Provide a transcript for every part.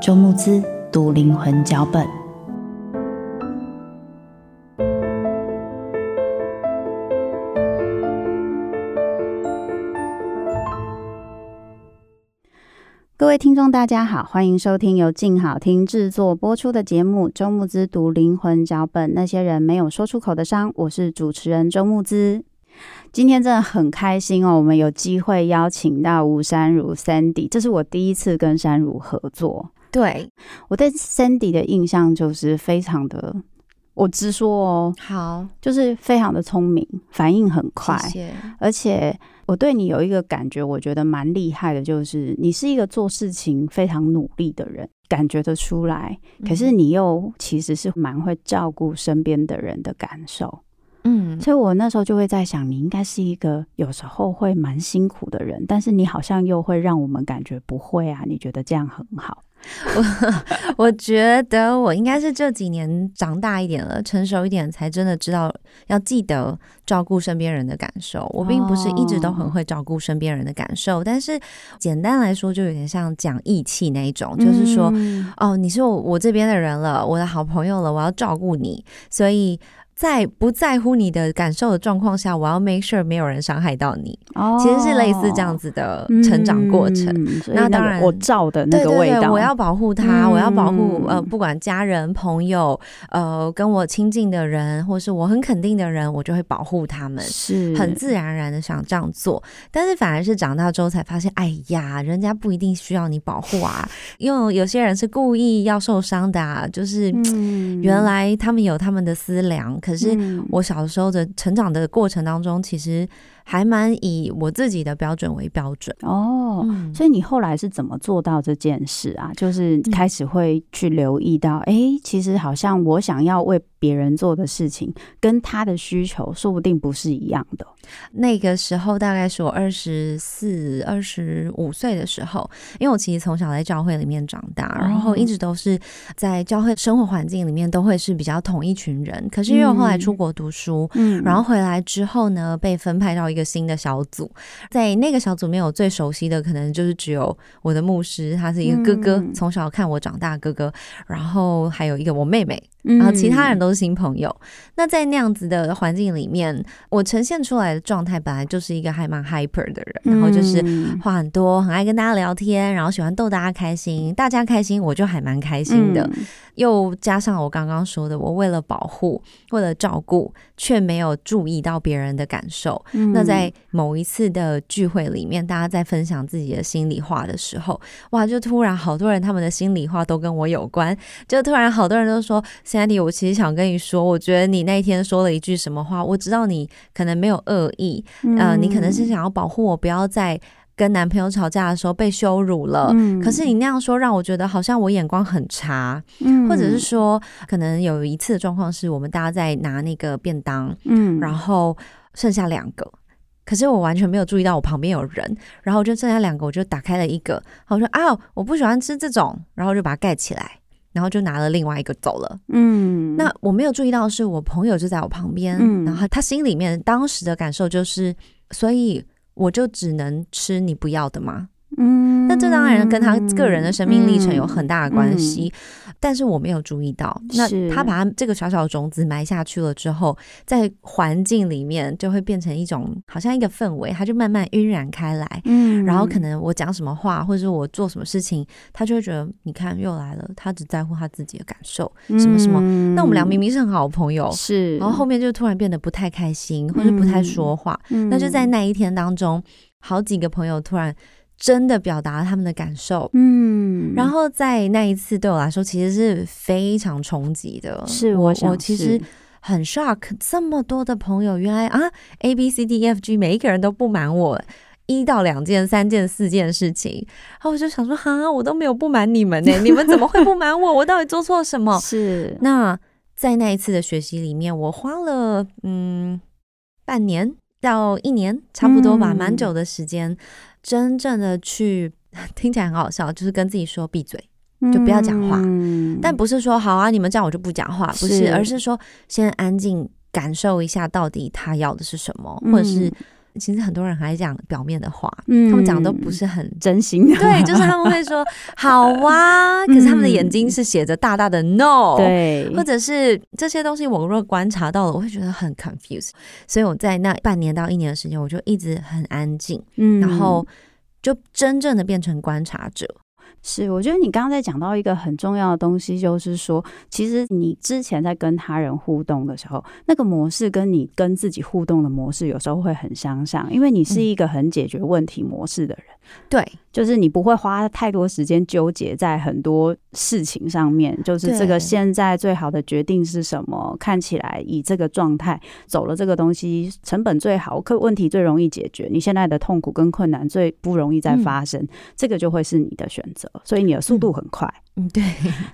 周慕姿。读灵魂脚本。各位听众，大家好，欢迎收听由静好听制作播出的节目《周慕姿读灵魂脚本》，那些人没有说出口的伤。我是主持人周慕姿。今天真的很开心哦，我们有机会邀请到吴山如 Sandy，这是我第一次跟山如合作。对，我对 Sandy 的印象就是非常的，我直说哦，好，就是非常的聪明，反应很快，谢谢。而且我对你有一个感觉，我觉得蛮厉害的，就是你是一个做事情非常努力的人，感觉得出来。可是你又其实是蛮会照顾身边的人的感受，嗯，所以我那时候就会在想，你应该是一个有时候会蛮辛苦的人，但是你好像又会让我们感觉不会啊，你觉得这样很好。我 我觉得我应该是这几年长大一点了，成熟一点，才真的知道要记得照顾身边人的感受。我并不是一直都很会照顾身边人的感受，但是简单来说，就有点像讲义气那一种，就是说，哦，你是我我这边的人了，我的好朋友了，我要照顾你，所以。在不在乎你的感受的状况下，我要 make sure 没有人伤害到你。哦，其实是类似这样子的成长过程。嗯、那当然，我照的那个味道，对对对，我要保护他，嗯、我要保护呃，不管家人、朋友，呃，跟我亲近的人，或是我很肯定的人，我就会保护他们。是，很自然而然的想这样做。但是反而是长大之后才发现，哎呀，人家不一定需要你保护啊，因为有些人是故意要受伤的啊，就是原来他们有他们的思量。可是我小时候的成长的过程当中，其实。还蛮以我自己的标准为标准哦，嗯、所以你后来是怎么做到这件事啊？就是开始会去留意到，哎、嗯欸，其实好像我想要为别人做的事情，跟他的需求说不定不是一样的。那个时候大概是我二十四、二十五岁的时候，因为我其实从小在教会里面长大，然后一直都是在教会生活环境里面都会是比较同一群人。可是因为我后来出国读书，嗯，然后回来之后呢，被分派到一个新的小组，在那个小组里面，我最熟悉的可能就是只有我的牧师，他是一个哥哥，从小看我长大哥哥，然后还有一个我妹妹。然后其他人都是新朋友。嗯、那在那样子的环境里面，我呈现出来的状态本来就是一个还蛮 hyper 的人，然后就是话很多，很爱跟大家聊天，然后喜欢逗大家开心，大家开心我就还蛮开心的。嗯、又加上我刚刚说的，我为了保护，为了照顾，却没有注意到别人的感受。嗯、那在某一次的聚会里面，大家在分享自己的心里话的时候，哇，就突然好多人他们的心里话都跟我有关，就突然好多人都说。Sandy，我其实想跟你说，我觉得你那天说了一句什么话，我知道你可能没有恶意，嗯、呃，你可能是想要保护我，不要再跟男朋友吵架的时候被羞辱了。嗯、可是你那样说，让我觉得好像我眼光很差，嗯、或者是说，可能有一次的状况是我们大家在拿那个便当，嗯，然后剩下两个。可是我完全没有注意到我旁边有人，然后就剩下两个，我就打开了一个，然后我说啊，我不喜欢吃这种，然后就把它盖起来，然后就拿了另外一个走了。嗯，那我没有注意到是我朋友就在我旁边，嗯，然后他心里面当时的感受就是，所以我就只能吃你不要的吗？嗯，那这当然跟他个人的生命历程有很大的关系，嗯嗯、但是我没有注意到。那他把他这个小小的种子埋下去了之后，在环境里面就会变成一种好像一个氛围，他就慢慢晕染开来。嗯，然后可能我讲什么话，或者是我做什么事情，他就会觉得你看又来了，他只在乎他自己的感受，什么什么。嗯、那我们俩明明是很好的朋友，是，然后后面就突然变得不太开心，或者不太说话。嗯、那就在那一天当中，好几个朋友突然。真的表达了他们的感受，嗯，然后在那一次对我来说，其实是非常冲击的。是我，我其实很 shock，这么多的朋友，原来啊，A B C D E F G 每一个人都不瞒我一到两件、三件、四件事情，然后我就想说，哈，我都没有不瞒你们呢，你们怎么会不瞒我？我到底做错什么？是那在那一次的学习里面，我花了嗯半年到一年，差不多吧，蛮、嗯、久的时间。真正的去 听起来很好笑，就是跟自己说闭嘴，就不要讲话。嗯、但不是说好啊，你们这样我就不讲话，不是，是。而是说先安静感受一下，到底他要的是什么，嗯、或者是其实很多人还讲表面的话，嗯、他们讲的都不是很真心的。对，就是他们会说好啊，可是他们的眼睛是写着大大的 no，对，或者是这些东西，我若观察到了，我会觉得很 confused。所以我在那半年到一年的时间，我就一直很安静，嗯，然后。就真正的变成观察者。是，我觉得你刚刚在讲到一个很重要的东西，就是说，其实你之前在跟他人互动的时候，那个模式跟你跟自己互动的模式有时候会很相像，因为你是一个很解决问题模式的人。嗯、对。就是你不会花太多时间纠结在很多事情上面，就是这个现在最好的决定是什么？看起来以这个状态走了这个东西，成本最好，可问题最容易解决，你现在的痛苦跟困难最不容易再发生，嗯、这个就会是你的选择，所以你的速度很快。嗯，对。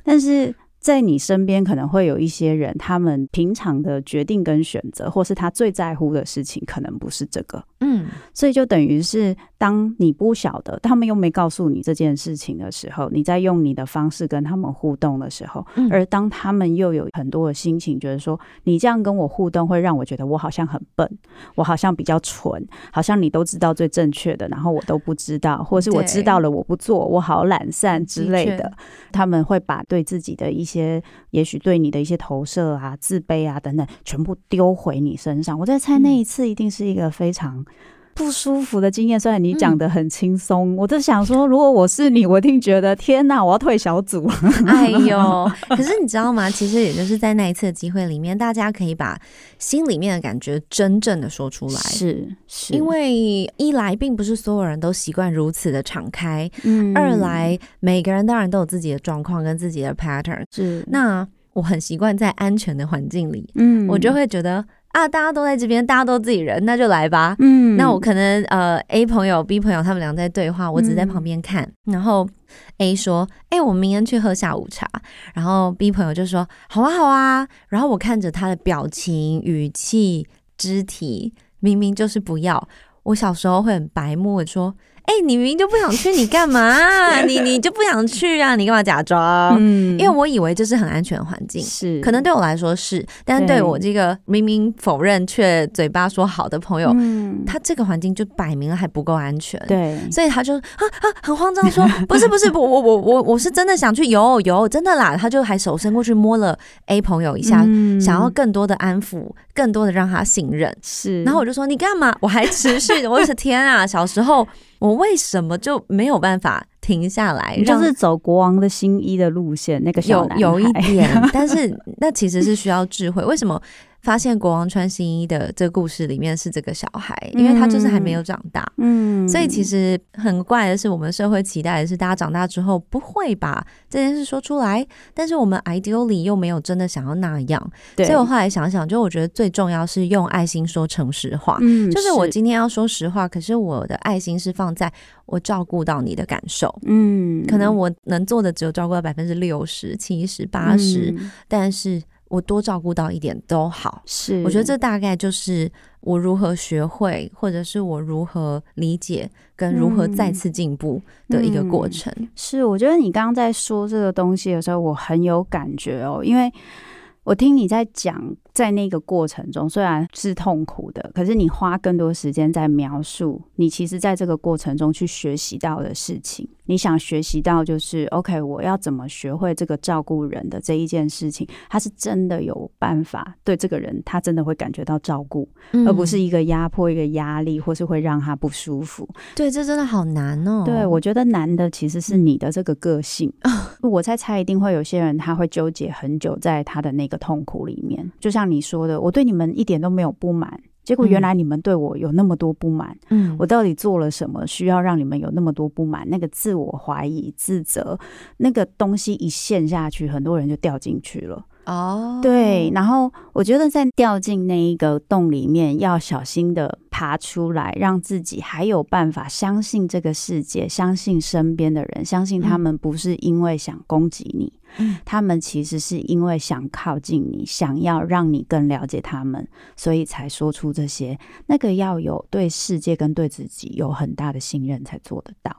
但是在你身边可能会有一些人，他们平常的决定跟选择，或是他最在乎的事情，可能不是这个。嗯，所以就等于是，当你不晓得，他们又没告诉你这件事情的时候，你在用你的方式跟他们互动的时候，嗯、而当他们又有很多的心情，觉得说你这样跟我互动会让我觉得我好像很笨，我好像比较蠢，好像你都知道最正确的，然后我都不知道，或是我知道了我不做，我好懒散之类的，他们会把对自己的一些，也许对你的一些投射啊、自卑啊等等，全部丢回你身上。我在猜那一次一定是一个非常。不舒服的经验，虽然你讲的很轻松，嗯、我就想说，如果我是你，我一定觉得天哪，我要退小组。哎呦！可是你知道吗？其实也就是在那一次的机会里面，大家可以把心里面的感觉真正的说出来。是，是因为一来并不是所有人都习惯如此的敞开，嗯、二来每个人当然都有自己的状况跟自己的 pattern。是，那我很习惯在安全的环境里，嗯，我就会觉得。啊！大家都在这边，大家都自己人，那就来吧。嗯，那我可能呃，A 朋友、B 朋友他们俩在对话，我只在旁边看。嗯、然后 A 说：“哎、欸，我们明天去喝下午茶。”然后 B 朋友就说：“好啊，好啊。”然后我看着他的表情、语气、肢体，明明就是不要。我小时候会很白目，说。哎、欸，你明明就不想去，你干嘛？你你就不想去啊？你干嘛假装？嗯，因为我以为这是很安全的环境，是可能对我来说是，但是对我这个明明否认却嘴巴说好的朋友，嗯，他这个环境就摆明了还不够安全，对，所以他就啊啊很慌张说，不是不是不我我我我是真的想去，有有真的啦，他就还手伸过去摸了 A 朋友一下，嗯、想要更多的安抚，更多的让他信任，是，然后我就说你干嘛？我还持续，我的天啊，小时候。我为什么就没有办法停下来？就是走国王的新衣的路线，那个小有有一点，但是那其实是需要智慧。为什么？发现国王穿新衣的这个故事里面是这个小孩，因为他就是还没有长大，嗯，所以其实很怪的是，我们社会期待的是大家长大之后不会把这件事说出来，但是我们 ideally 又没有真的想要那样，所以我后来想想，就我觉得最重要是用爱心说诚实话，嗯，就是我今天要说实话，可是我的爱心是放在我照顾到你的感受，嗯，可能我能做的只有照顾到百分之六十、七十、八十，但是。我多照顾到一点都好。是，我觉得这大概就是我如何学会，或者是我如何理解，跟如何再次进步的一个过程。嗯嗯。是，我觉得你刚刚在说这个东西的时候，我很有感觉哦，因为。我听你在讲，在那个过程中虽然是痛苦的，可是你花更多时间在描述你其实在这个过程中去学习到的事情。你想学习到就是，OK，我要怎么学会这个照顾人的这一件事情，他是真的有办法对这个人，他真的会感觉到照顾，嗯、而不是一个压迫、一个压力，或是会让他不舒服。对，这真的好难哦。对，我觉得难的其实是你的这个个性。我在猜，一定会有些人他会纠结很久在他的那个痛苦里面，就像你说的，我对你们一点都没有不满，结果原来你们对我有那么多不满，嗯，我到底做了什么需要让你们有那么多不满？那个自我怀疑、自责，那个东西一陷下去，很多人就掉进去了。哦，对，然后我觉得在掉进那一个洞里面，要小心的爬出来，让自己还有办法相信这个世界，相信身边的人，相信他们不是因为想攻击你，嗯，他们其实是因为想靠近你，想要让你更了解他们，所以才说出这些。那个要有对世界跟对自己有很大的信任才做得到。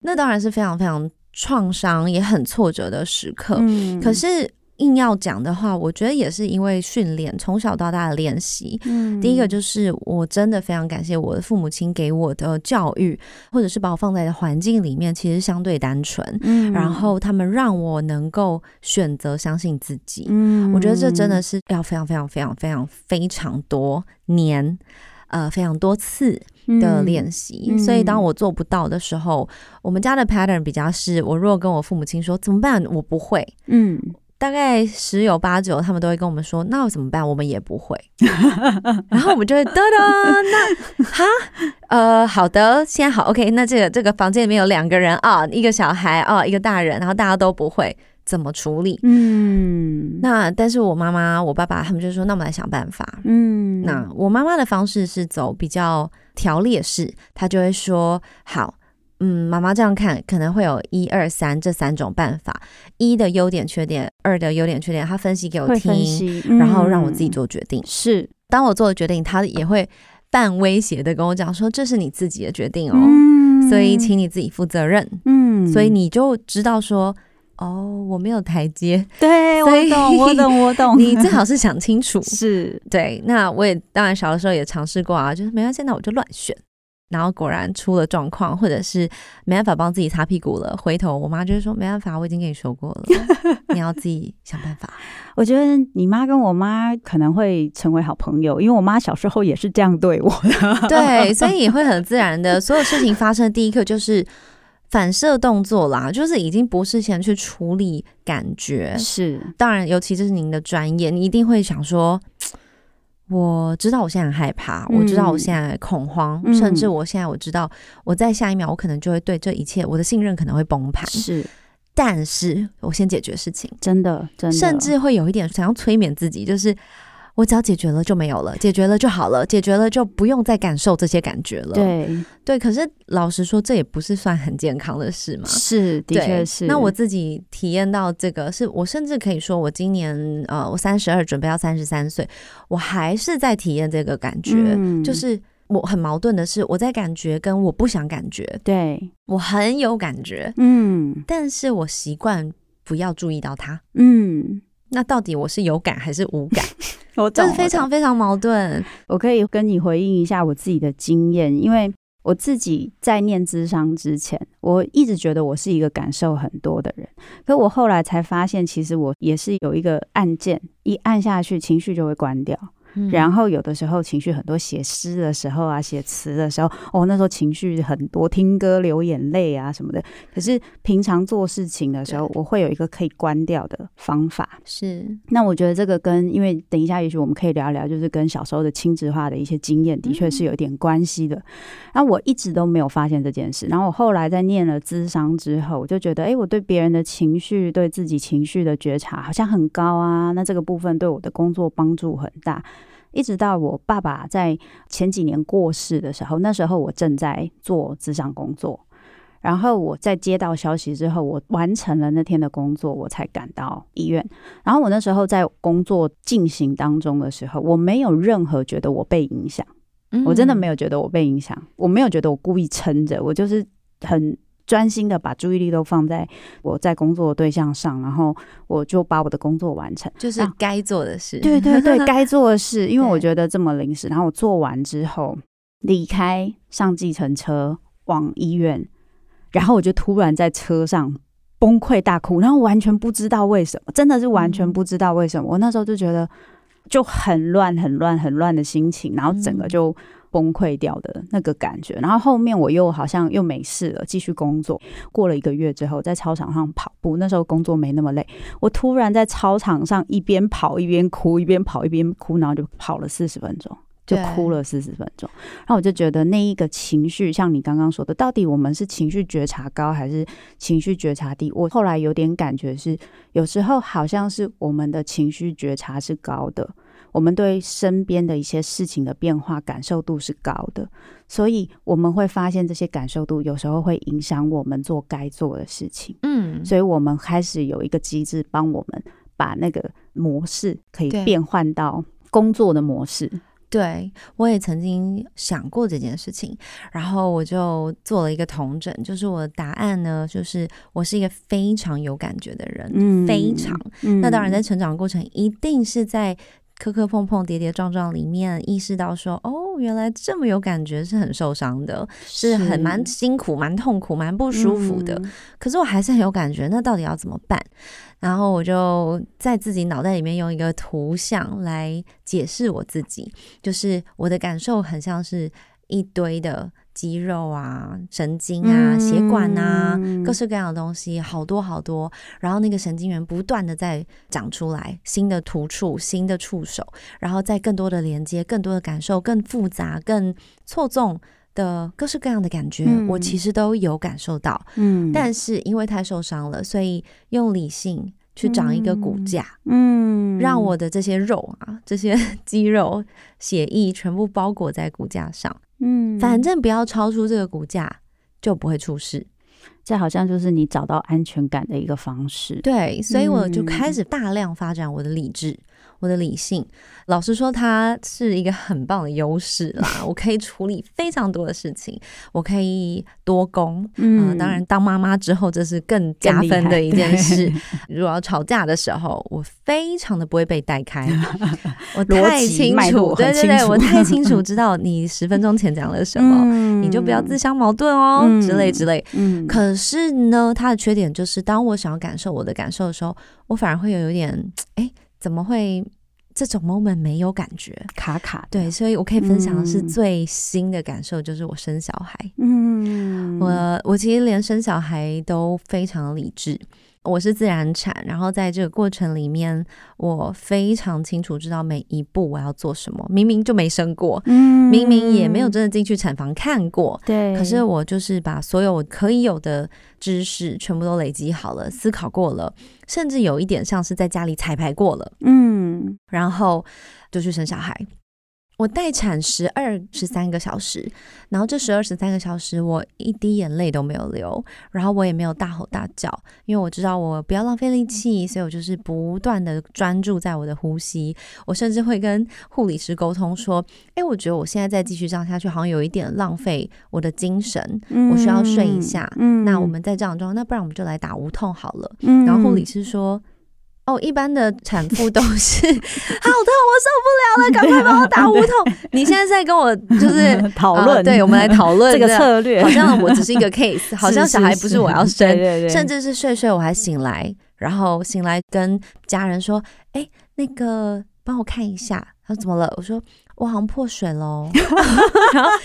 那当然是非常非常创伤也很挫折的时刻，嗯，可是。硬要讲的话，我觉得也是因为训练，从小到大的练习。嗯，第一个就是我真的非常感谢我的父母亲给我的教育，或者是把我放在的环境里面，其实相对单纯。嗯，然后他们让我能够选择相信自己。嗯，我觉得这真的是要非常非常非常非常非常多年，呃，非常多次的练习。嗯，所以当我做不到的时候，我们家的 pattern 比较是，我如果跟我父母亲说怎么办，我不会。嗯。大概十有八九，他们都会跟我们说：“那我怎么办？我们也不会。”然后我们就会噔噔，那哈呃，好的，现在好，OK。那这个这个房间里面有两个人啊，一个小孩啊，一个大人，然后大家都不会怎么处理。嗯，那但是我妈妈、我爸爸他们就说：“那我们来想办法。”嗯，那我妈妈的方式是走比较条列式，她就会说：“好。”嗯，妈妈这样看可能会有一二三这三种办法，一的优点缺点，二的优点缺点，他分析给我听，嗯、然后让我自己做决定。是，当我做了决定，他也会半威胁的跟我讲说：“这是你自己的决定哦，嗯、所以请你自己负责任。”嗯，所以你就知道说：“哦，我没有台阶。”对，我懂，我懂，我懂。你最好是想清楚。是对。那我也当然小的时候也尝试过啊，就是没关系，那我就乱选。然后果然出了状况，或者是没办法帮自己擦屁股了。回头我妈就说：“没办法，我已经跟你说过了，你要自己想办法。”我觉得你妈跟我妈可能会成为好朋友，因为我妈小时候也是这样对我的。对，所以也会很自然的，所有事情发生的第一刻就是反射动作啦，就是已经不是先去处理感觉。是，当然，尤其这是您的专业，你一定会想说。我知道我现在很害怕，我知道我现在恐慌，嗯、甚至我现在我知道我在下一秒我可能就会对这一切我的信任可能会崩盘。是，但是我先解决事情，真的，真的，甚至会有一点想要催眠自己，就是。我只要解决了就没有了，解决了就好了，解决了就不用再感受这些感觉了。对对，可是老实说，这也不是算很健康的事嘛。是，的确是。那我自己体验到这个，是我甚至可以说，我今年呃，我三十二，准备要三十三岁，我还是在体验这个感觉。嗯，就是我很矛盾的是，我在感觉跟我不想感觉。对，我很有感觉，嗯，但是我习惯不要注意到它。嗯，那到底我是有感还是无感？我这是非常非常矛盾。我可以跟你回应一下我自己的经验，因为我自己在念智商之前，我一直觉得我是一个感受很多的人，可我后来才发现，其实我也是有一个按键，一按下去，情绪就会关掉。然后有的时候情绪很多，写诗的时候啊，写词的时候，哦，那时候情绪很多，听歌流眼泪啊什么的。可是平常做事情的时候，我会有一个可以关掉的方法。是，那我觉得这个跟，因为等一下也许我们可以聊聊，就是跟小时候的亲子化的一些经验，的确是有点关系的。然后我一直都没有发现这件事，然后我后来在念了智商之后，我就觉得，哎，我对别人的情绪，对自己情绪的觉察好像很高啊。那这个部分对我的工作帮助很大。一直到我爸爸在前几年过世的时候，那时候我正在做咨商工作，然后我在接到消息之后，我完成了那天的工作，我才赶到医院。然后我那时候在工作进行当中的时候，我没有任何觉得我被影响，我真的没有觉得我被影响，我没有觉得我故意撑着，我就是很专心的把注意力都放在我在工作的对象上，然后我就把我的工作完成，就是该做的事。对对对，该做的事，因为我 觉得这么临时，然后我做完之后离开，上计程车往医院。然后我就突然在车上崩溃大哭，然后完全不知道为什么，真的是完全不知道为什么。我那时候就觉得就很乱、很乱、很乱的心情，然后整个就崩溃掉的那个感觉。然后后面我又好像又没事了，继续工作。过了一个月之后，在操场上跑步，那时候工作没那么累。我突然在操场上一边跑一边哭，一边跑一边哭，然后就跑了四十分钟。就哭了四十分钟，然后我就觉得那一个情绪，像你刚刚说的，到底我们是情绪觉察高还是情绪觉察低？我后来有点感觉是，有时候好像是我们的情绪觉察是高的，我们对身边的一些事情的变化感受度是高的，所以我们会发现这些感受度有时候会影响我们做该做的事情。嗯，所以我们开始有一个机制帮我们把那个模式可以变换到工作的模式。对，我也曾经想过这件事情，然后我就做了一个统整，就是我的答案呢，就是我是一个非常有感觉的人，嗯，非常。嗯，那当然，在成长过程，一定是在磕磕碰碰、跌跌撞撞里面，意识到说，哦，原来这么有感觉是很受伤的，是很蛮辛苦、蛮痛苦、蛮不舒服的。嗯，可是我还是很有感觉，那到底要怎么办？然后我就在自己脑袋里面用一个图像来解释我自己，就是我的感受很像是一堆的肌肉啊、神经啊、血管啊，各式各样的东西，好多好多。然后那个神经元不断的在长出来，新的突触、新的触手，然后再更多的连接、更多的感受、更复杂、更错综的各式各样的感觉，我其实都有感受到。嗯，但是因为太受伤了，所以用理性。去长一个骨架，嗯，让我的这些肉啊，这些 肌肉、血液全部包裹在骨架上，嗯，反正不要超出这个股价，就不会出事。这好像就是你找到安全感的一个方式。对，所以我就开始大量发展我的理智。我的理性，老实说，它是一个很棒的优势啦。我可以处理非常多的事情，我可以多工。嗯、呃，当然，当妈妈之后，这是更加分的一件事。如果要吵架的时候，我非常的不会被带开。我太清楚，对对对，我 太清楚知道你十分钟前讲了什么，嗯、你就不要自相矛盾哦，嗯、之类之类。嗯，可是呢，它的缺点就是，当我想要感受我的感受的时候，我反而会有有点哎。怎么会这种 moment 没有感觉，卡卡？对，所以我可以分享的是最新的感受，就是我生小孩。嗯，我我其实连生小孩都非常理智。我是自然产，然后在这个过程里面，我非常清楚知道每一步我要做什么。明明就没生过，嗯，明明也没有真的进去产房看过，对。可是我就是把所有我可以有的知识全部都累积好了，思考过了，甚至有一点像是在家里彩排过了，嗯，然后就去生小孩。我待产十二十三个小时，然后这十二十三个小时我一滴眼泪都没有流，然后我也没有大吼大叫，因为我知道我不要浪费力气，所以我就是不断的专注在我的呼吸。我甚至会跟护理师沟通说：“哎，我觉得我现在再继续这样下去，好像有一点浪费我的精神，我需要睡一下。嗯，那我们再这样装，那不然我们就来打无痛好了。”然后护理师说。哦，一般的产妇都是 好痛，我受不了了，赶快帮我打无痛。你现在在跟我就是 讨论、呃，对，我们来讨论 这个策略。好像我只是一个 case，好像小孩不是我要生，是是是对对对，甚至是睡睡我还醒来，然后醒来跟家人说：“哎、欸，那个帮我看一下。”他说：“怎么了？”我说：“我好像破水喽。”然后啊，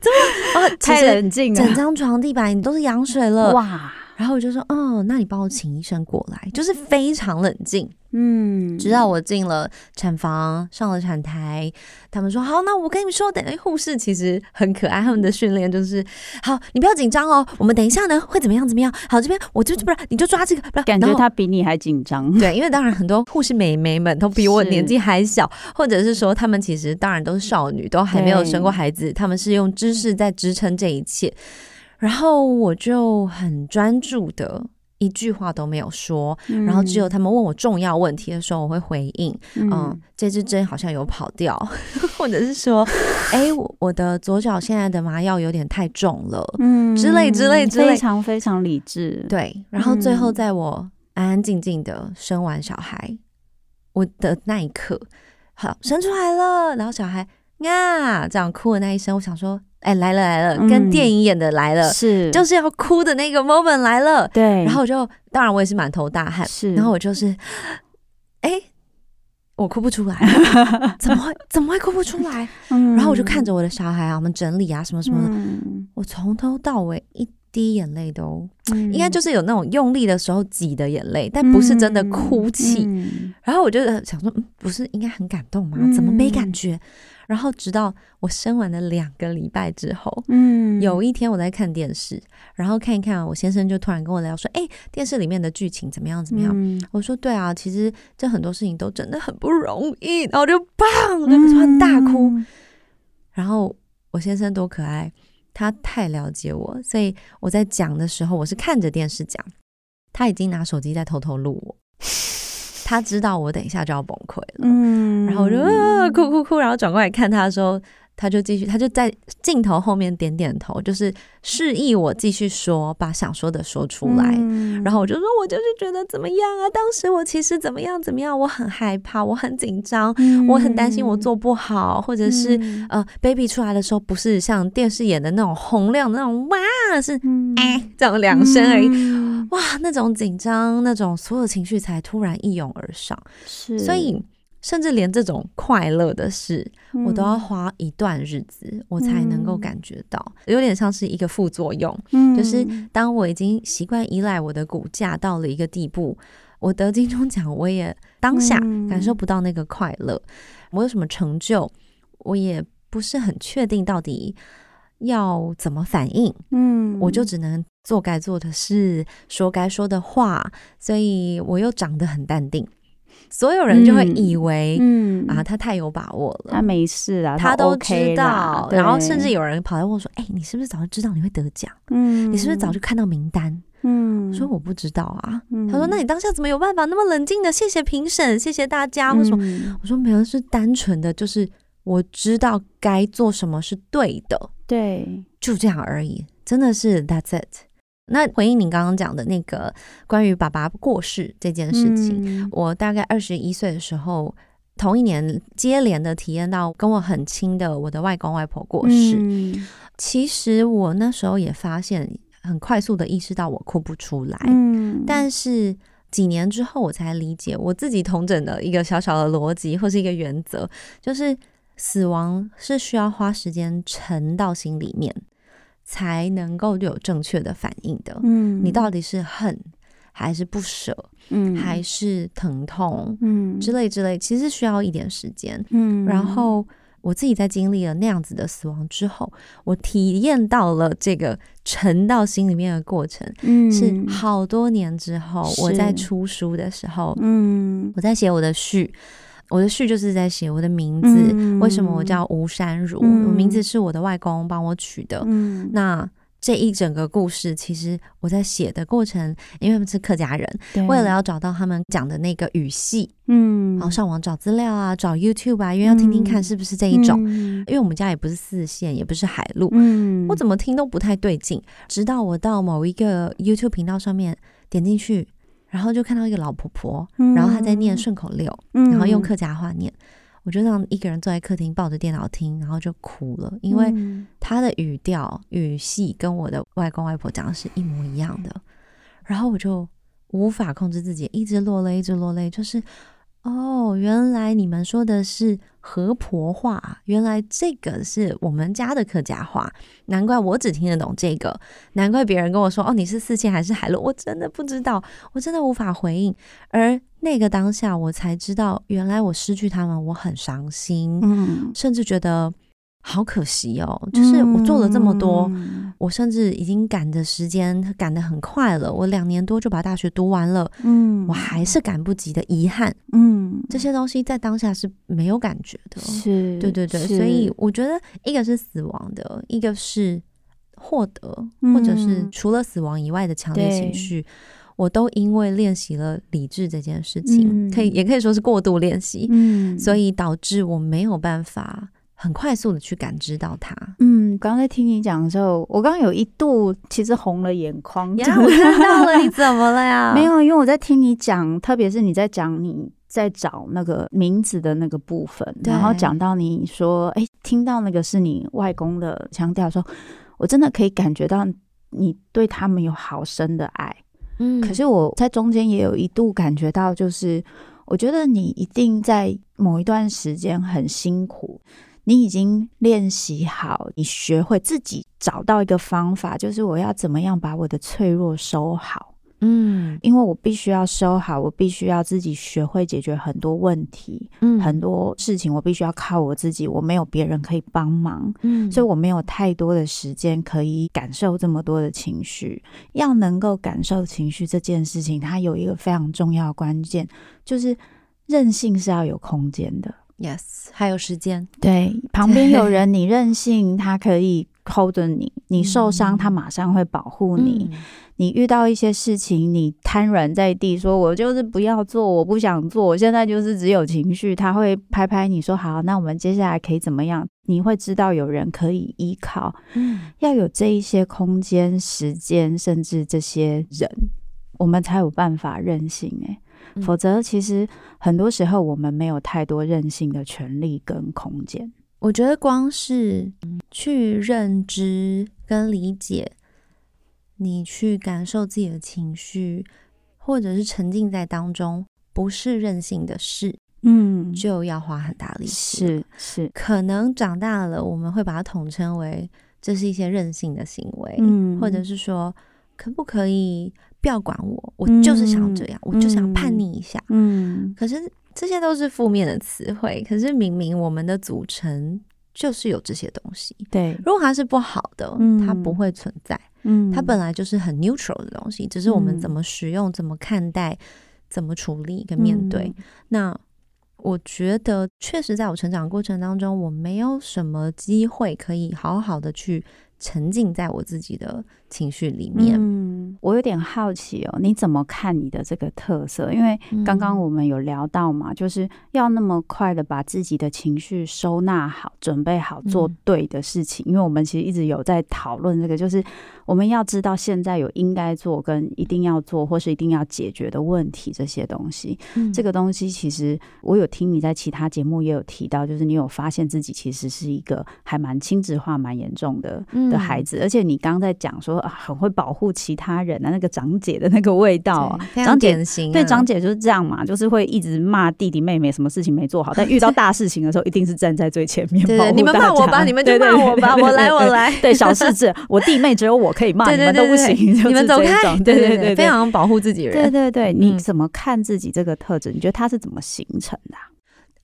怎么？哦，太冷静了，整张床地板你都是羊水了，哇！然后我就说，哦，那你帮我请医生过来，就是非常冷静，嗯，直到我进了产房，上了产台，他们说好，那我跟你们说，等哎，护士其实很可爱，他们的训练就是好，你不要紧张哦，我们等一下呢会怎么样怎么样？好，这边我就不是，你就抓这个，不是，感觉他比你还紧张，对，因为当然很多护士美眉们都比我年纪还小，或者是说他们其实当然都是少女，都还没有生过孩子，他们是用知识在支撑这一切。然后我就很专注的。一句话都没有说，嗯、然后只有他们问我重要问题的时候，我会回应。嗯，嗯，这支针好像有跑掉，或者是说，哎，我的左脚现在的麻药有点太重了，嗯，之类之类之类，非常非常理智。对，然后最后在我安安静静的生完小孩，嗯、我的那一刻，好生出来了，然后小孩啊这样哭的那一声，我想说。哎，来了来了，跟电影演的来了，是就是要哭的那个 moment 来了。对，然后我就，当然我也是满头大汗，是，然后我就是，哎，我哭不出来，怎么会怎么会哭不出来？然后我就看着我的小孩啊，我们整理啊什么什么的，我从头到尾一滴眼泪都，应该就是有那种用力的时候挤的眼泪，但不是真的哭泣。然后我就想说，嗯，不是应该很感动吗？怎么没感觉？然后直到我生完了两个礼拜之后，嗯，有一天我在看电视，然后看一看，我先生就突然跟我聊说：“哎，电视里面的剧情怎么样？怎么样？”嗯、我说：“对啊，其实这很多事情都真的很不容易。”然后就砰，就突然大哭。嗯、然后我先生多可爱，他太了解我，所以我在讲的时候，我是看着电视讲，他已经拿手机在偷偷录我。他知道我等一下就要崩溃了，嗯，然后我就啊哭哭哭，然后转过来看他的时候，他就继续，他就在镜头后面点点头，就是示意我继续说，把想说的说出来。嗯、然后我就说，我就是觉得怎么样啊？当时我其实怎么样怎么样？我很害怕，我很紧张，嗯、我很担心我做不好，或者是、嗯、呃，baby 出来的时候不是像电视演的那种洪亮那种哇，是哎、这样两声而已。嗯哇，那种紧张，那种所有情绪才突然一涌而上，是，所以甚至连这种快乐的事，嗯、我都要花一段日子，我才能够感觉到，嗯、有点像是一个副作用，嗯、就是当我已经习惯依赖我的骨架到了一个地步，我得金钟奖，我也当下感受不到那个快乐，嗯、我有什么成就，我也不是很确定到底要怎么反应，嗯，我就只能。做该做的事，说该说的话，所以我又长得很淡定，所有人就会以为，嗯，嗯啊，他太有把握了，他没事啊，他都知道，然后甚至有人跑来问我说：“哎、欸，你是不是早就知道你会得奖？嗯，你是不是早就看到名单？”嗯，我说我不知道啊。嗯、他说：“那你当下怎么有办法那么冷静的？谢谢评审，谢谢大家，为什么？”嗯、我说：“没有，是单纯的，就是我知道该做什么是对的，对，就这样而已，真的是 That's it。”那回应你刚刚讲的那个关于爸爸过世这件事情，嗯、我大概二十一岁的时候，同一年接连的体验到跟我很亲的我的外公外婆过世。嗯、其实我那时候也发现，很快速的意识到我哭不出来。嗯、但是几年之后，我才理解我自己同整的一个小小的逻辑或是一个原则，就是死亡是需要花时间沉到心里面。才能够有正确的反应的。嗯，你到底是恨还是不舍？嗯，还是疼痛？嗯，之类之类，其实需要一点时间。嗯，然后我自己在经历了那样子的死亡之后，我体验到了这个沉到心里面的过程。嗯，是好多年之后，我在出书的时候，嗯，我在写我的序。我的序就是在写我的名字，嗯、为什么我叫吴山如？嗯、我名字是我的外公帮我取的。嗯、那这一整个故事，其实我在写的过程，因为他们是客家人，为了要找到他们讲的那个语系，嗯，然后上网找资料啊，找 YouTube 啊，因为要听听看是不是这一种。嗯、因为我们家也不是四线，也不是海陆，嗯，我怎么听都不太对劲。直到我到某一个 YouTube 频道上面点进去。然后就看到一个老婆婆，嗯、然后她在念顺口溜，嗯、然后用客家话念，我就让一个人坐在客厅抱着电脑听，然后就哭了，因为她的语调语系跟我的外公外婆讲的是一模一样的，然后我就无法控制自己，一直落泪，一直落泪，就是。哦，原来你们说的是河婆话，原来这个是我们家的客家话，难怪我只听得懂这个，难怪别人跟我说哦，你是四线还是海陆，我真的不知道，我真的无法回应。而那个当下，我才知道，原来我失去他们，我很伤心，嗯，甚至觉得。好可惜哦，就是我做了这么多，嗯、我甚至已经赶的时间赶得很快了，我两年多就把大学读完了，嗯，我还是赶不及的遗憾，嗯，这些东西在当下是没有感觉的，是，对对对，所以我觉得一个是死亡的，一个是获得，或者是。除了死亡以外的强烈情绪，我都因为练习了理智这件事情，可以也可以说是过度练习，嗯，所以导致我没有办法很快速的去感知到它。嗯，刚才听你讲的时候，我刚刚有一度其实红了眼眶，呀，我看到了，你 怎么了呀？没有，因为我在听你讲，特别是你在讲你在找那个名字的那个部分，然后讲到你说，哎，听到那个是你外公的腔调，说，我真的可以感觉到你对他们有好深的爱。嗯，可是我在中间也有一度感觉到，就是我觉得你一定在某一段时间很辛苦，你已经练习好，你学会自己找到一个方法，就是我要怎么样把我的脆弱收好。嗯，因为我必须要收好，我必须要自己学会解决很多问题，嗯，很多事情我必须要靠我自己，我没有别人可以帮忙，嗯，所以我没有太多的时间可以感受这么多的情绪。要能够感受情绪这件事情，它有一个非常重要的关键，就是韧性是要有空间的，yes，还有时间，对，旁边有人，你任性，他可以 hold 着你，你受伤，他马上会保护你。嗯你遇到一些事情，你瘫软在地，说我就是不要做，我不想做，我现在就是只有情绪。他会拍拍你说好，那我们接下来可以怎么样？你会知道有人可以依靠。嗯，要有这一些空间、时间，甚至这些人，我们才有办法任性。诶，否则其实很多时候我们没有太多任性的权利跟空间。我觉得光是去认知跟理解。你去感受自己的情绪，或者是沉浸在当中，不是任性的事，嗯，就要花很大力气。是是，可能长大了，我们会把它统称为这是一些任性的行为，嗯，或者是说，可不可以不要管我？我就是想这样，嗯，我就想叛逆一下，嗯。可是这些都是负面的词汇，可是明明我们的组成就是有这些东西。对，如果它是不好的，嗯，它不会存在。嗯，它本来就是很 neutral 的东西，只是我们怎么使用、嗯、怎么看待、怎么处理跟面对。嗯、那我觉得，确实在我成长过程当中，我没有什么机会可以好好的去。沉浸在我自己的情绪里面。嗯，我有点好奇哦，你怎么看你的这个特色？因为刚刚我们有聊到嘛，就是要那么快的把自己的情绪收纳好，准备好做对的事情。因为我们其实一直有在讨论这个，就是我们要知道现在有应该做跟一定要做或是一定要解决的问题这些东西。这个东西其实我有听你在其他节目也有提到，就是你有发现自己其实是一个还蛮亲子化蛮严重的。的孩子，而且你刚刚在讲说啊，很会保护其他人啊，那个长姐的那个味道啊，长姐对长姐就是这样嘛，就是会一直骂弟弟妹妹什么事情没做好，但遇到大事情的时候，一定是站在最前面 保护大家。你们骂我吧，你们就骂我吧，我来我来。对，小事子，我弟妹只有我可以骂，你们 都不行，你们走开。对对对，非常保护自己人。对对对，你怎么看自己这个特质？你觉得它是怎么形成的？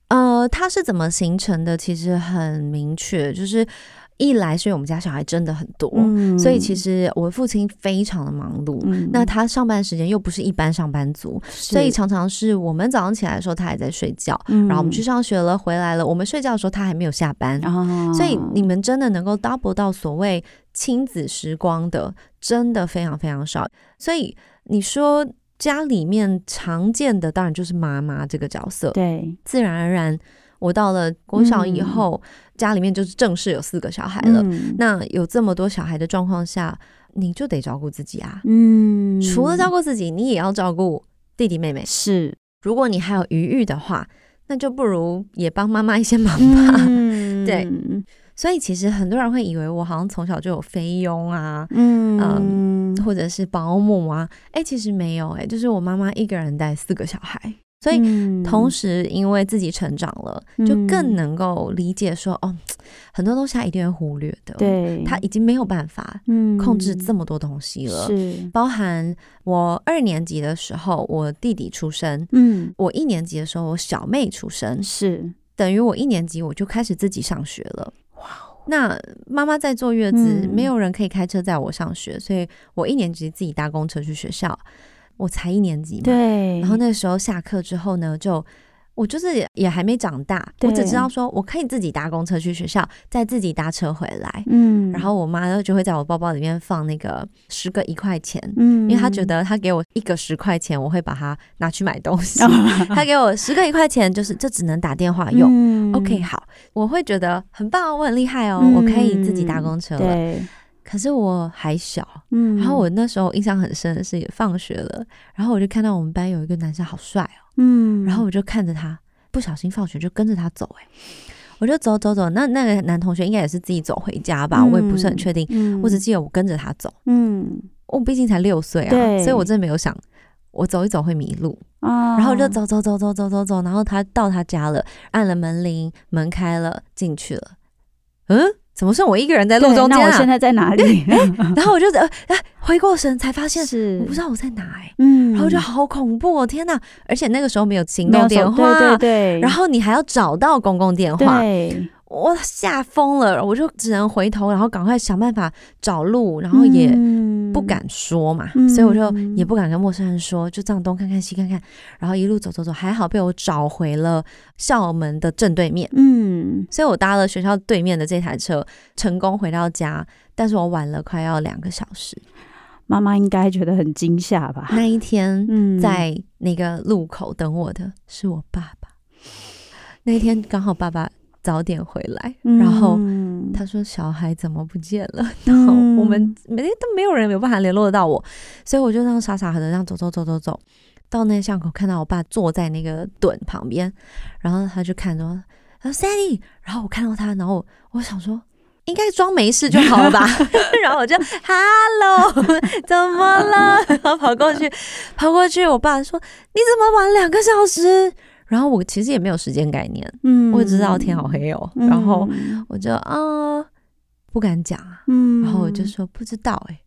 呃，它是怎么形成的？其实很明确，就是。一来是因为我们家小孩真的很多，嗯、所以其实我父亲非常的忙碌。嗯、那他上班时间又不是一般上班族，所以常常是我们早上起来的时候他还在睡觉，嗯、然后我们去上学了回来了，我们睡觉的时候他还没有下班。哦、所以你们真的能够 double 到所谓亲子时光的，真的非常非常少。所以你说家里面常见的当然就是妈妈这个角色，对，自然而然。我到了国小以后，嗯、家里面就是正式有四个小孩了。嗯、那有这么多小孩的状况下，你就得照顾自己啊。嗯，除了照顾自己，你也要照顾弟弟妹妹。是，如果你还有余裕的话，那就不如也帮妈妈一些忙吧。嗯、对，所以其实很多人会以为我好像从小就有菲佣啊，嗯，嗯，或者是保姆啊。哎、欸，其实没有、欸，哎，就是我妈妈一个人带四个小孩。所以，同时因为自己成长了，嗯、就更能够理解说，哦，很多东西他一定会忽略的。对，他已经没有办法控制这么多东西了。是、嗯，包含我二年级的时候，我弟弟出生。嗯，我一年级的时候，我小妹出生。是，等于我一年级我就开始自己上学了。哇，那妈妈在坐月子，嗯、没有人可以开车载我上学，所以我一年级自己搭公车去学校。我才一年级嘛，对。然后那个时候下课之后呢，就我就是也还没长大，我只知道说我可以自己搭公车去学校，再自己搭车回来。嗯，然后我妈就会在我包包里面放那个十个一块钱，嗯，因为她觉得她给我一个十块钱，我会把它拿去买东西。她给我十个一块钱，就是这只能打电话用。嗯，OK，好，我会觉得很棒，我很厉害哦，我可以自己搭公车了。对，可是我还小，嗯，然后我那时候印象很深的是也放学了，然后我就看到我们班有一个男生好帅哦。嗯，然后我就看着他，不小心放学就跟着他走，哎，我就走走走，那那个男同学应该也是自己走回家吧，嗯、我也不是很确定，嗯、我只记得我跟着他走，嗯，我毕竟才六岁啊，对。所以我真的没有想我走一走会迷路，哦、然后就走走走走走走走，然后他到他家了，按了门铃，门开了，进去了，嗯。怎么剩我一个人在路中间啊？那我现在在哪里？然后我就呃，回过神才发现是我不知道我在哪哎，嗯，然后就好恐怖哦，天哪！而且那个时候没有行动电话，对对对，然后你还要找到公共电话，对。我吓疯了，我就只能回头，然后赶快想办法找路，然后也不敢说嘛，嗯、所以我就也不敢跟陌生人说，就这样东看看西看看，然后一路走走走，还好被我找回了校门的正对面。嗯，所以我搭了学校对面的这台车，成功回到家，但是我晚了快要两个小时。妈妈应该觉得很惊吓吧？那一天在那个路口等我的是我爸爸，那一天刚好爸爸。早点回来，然后他说小孩怎么不见了？然后我们每天都没有人有办法联络得到我，所以我就这样傻傻的这样走走走走走，到那个巷口看到我爸坐在那个墩旁边，然后他就看着我，他说 Sandy，然后我看到他，然后我想说应该装没事就好了吧，然后我就 Hello，怎么了？然后跑过去，跑过去，我爸说你怎么晚两个小时？然后我其实也没有时间概念，嗯，我也知道天好黑哦，嗯、然后我就啊、呃、不敢讲啊，嗯，然后我就说不知道哎、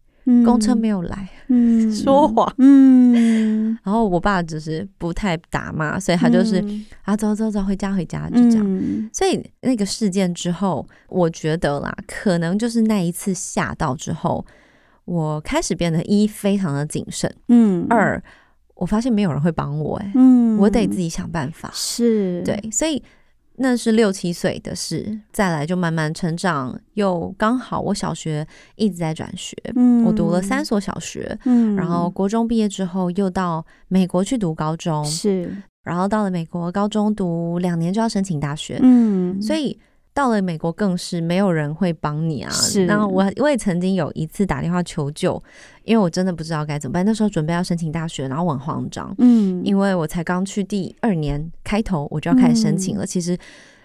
公车没有来，嗯，说谎，嗯，然后我爸只是不太打骂，所以他就是、嗯、啊走走走回家回家就这样，嗯、所以那个事件之后，我觉得啦，可能就是那一次吓到之后，我开始变得一非常的谨慎，嗯，二。我发现没有人会帮我、欸，哎，嗯，我得自己想办法。是，对，所以那是六七岁的事，再来就慢慢成长。又刚好我小学一直在转学，嗯，我读了三所小学，嗯，然后国中毕业之后又到美国去读高中，是，然后到了美国高中读两年就要申请大学，嗯，所以。到了美国更是没有人会帮你啊！是，然后我我也曾经有一次打电话求救，因为我真的不知道该怎么办。那时候准备要申请大学，然后我很慌张，嗯，因为我才刚去第二年开头，我就要开始申请了。嗯、其实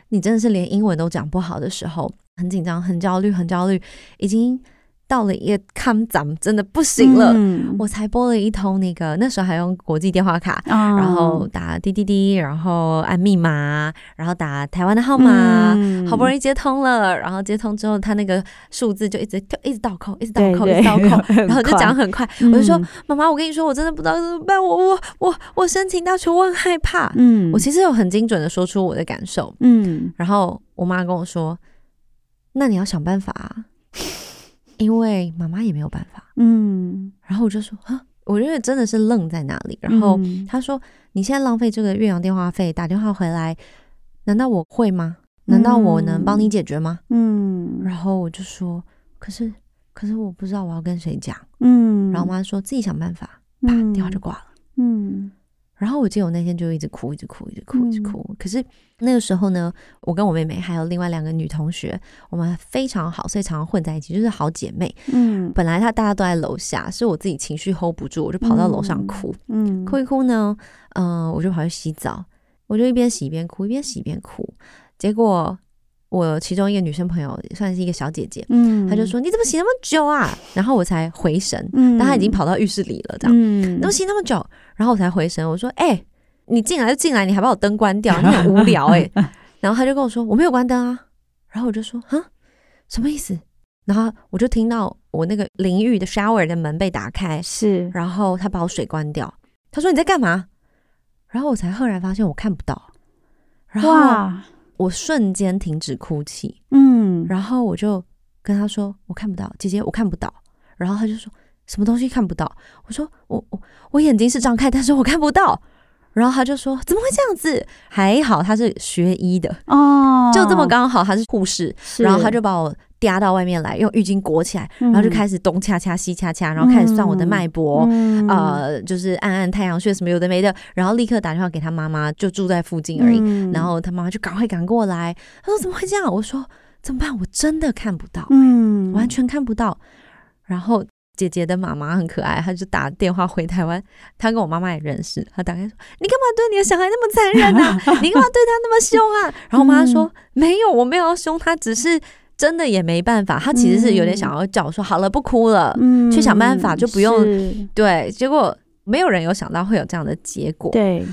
你真的是连英文都讲不好的时候，很紧张、很焦虑、很焦虑，已经。到了一个看咱们真的不行了，嗯、我才拨了一通那个，那时候还用国际电话卡，哦、然后打滴滴滴，然后按密码，然后打台湾的号码，嗯、好不容易接通了，然后接通之后，他那个数字就一直一直倒扣，一直倒扣，一直倒扣，然后就讲很快，嗯、我就说妈妈，我跟你说，我真的不知道怎么办，我我我我申请大学，我很害怕，嗯，我其实有很精准的说出我的感受，嗯，然后我妈跟我说，那你要想办法啊。因为妈妈也没有办法，嗯，然后我就说啊，我因为真的是愣在那里。然后他说：“你现在浪费这个岳阳电话费打电话回来，难道我会吗？难道我能帮你解决吗？”嗯，然后我就说：“可是，可是我不知道我要跟谁讲。”嗯，然后妈妈说自己想办法，啪，电话就挂了。嗯。然后我记得我那天就一直哭，一直哭，一直哭，一直哭。嗯、可是那个时候呢，我跟我妹妹还有另外两个女同学，我们非常好，所以常常混在一起，就是好姐妹。嗯，本来她大家都在楼下，是我自己情绪 hold 不住，我就跑到楼上哭。嗯，哭一哭呢，嗯、呃，我就跑去洗澡，我就一边洗一边哭，一边洗一边哭，结果。我其中一个女生朋友算是一个小姐姐，嗯，她就说：“你怎么洗那么久啊？”然后我才回神，嗯，但她已经跑到浴室里了，这样，嗯，你怎么洗那么久？然后我才回神，我说：“哎、欸，你进来就进来，你还把我灯关掉，你很无聊哎、欸。”然后她就跟我说：“我没有关灯啊。”然后我就说：“啊，什么意思？”然后我就听到我那个淋浴的 shower 的门被打开，是，然后她把我水关掉。她说：“你在干嘛？”然后我才赫然发现我看不到，然后。哇我瞬间停止哭泣，嗯，然后我就跟他说：“我看不到，姐姐，我看不到。”然后他就说：“什么东西看不到？”我说：“我我我眼睛是张开，但是我看不到。”然后他就说：“怎么会这样子？”还好他是学医的哦，就这么刚好他是护士，然后他就把我嗲到外面来，用浴巾裹起来，然后就开始东掐掐西掐掐，然后开始算我的脉搏，呃，就是按按太阳穴什么有的没的，然后立刻打电话给他妈妈，就住在附近而已。然后他妈妈就赶快赶过来，他说：“怎么会这样？”我说：“怎么办？我真的看不到、嗯，完全看不到。”然后。姐姐的妈妈很可爱，她就打电话回台湾。她跟我妈妈也认识，她打开说：“你干嘛对你的小孩那么残忍啊？你干嘛对他那么凶啊？”然后我妈说：“、没有，我没有要凶他，只是真的也没办法。他其实是有点想要叫我说好了，不哭了，嗯、去想办法，就不用对。结果没有人有想到会有这样的结果。对，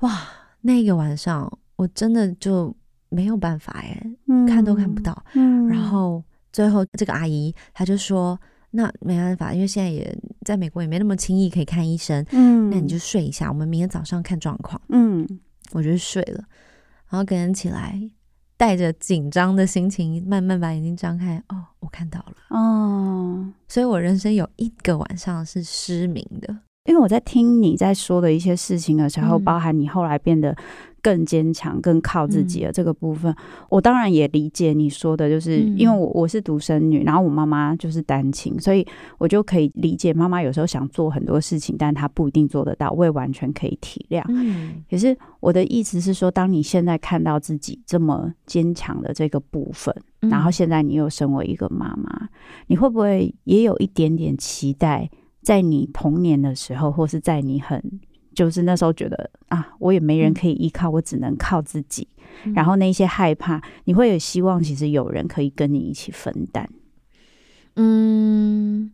哇，那个晚上我真的就没有办法耶，嗯、看都看不到。嗯、然后最后这个阿姨她就说。那没办法，因为现在也在美国，也没那么轻易可以看医生。嗯，那你就睡一下，我们明天早上看状况。嗯，我就睡了，然后隔天起来，带着紧张的心情，慢慢把眼睛张开。哦，我看到了。哦，所以我人生有一个晚上是失明的。因为我在听你在说的一些事情的时候，嗯、包含你后来变得更坚强、更靠自己的这个部分，嗯、我当然也理解你说的，就是因为我我是独生女，然后我妈妈就是单亲，所以我就可以理解妈妈有时候想做很多事情，但她不一定做得到，我也完全可以体谅。嗯，可是我的意思是说，当你现在看到自己这么坚强的这个部分，然后现在你又身为一个妈妈，你会不会也有一点点期待？在你童年的时候，或是在你很就是那时候觉得啊，我也没人可以依靠，我只能靠自己。嗯、然后那些害怕，你会有希望，其实有人可以跟你一起分担。嗯，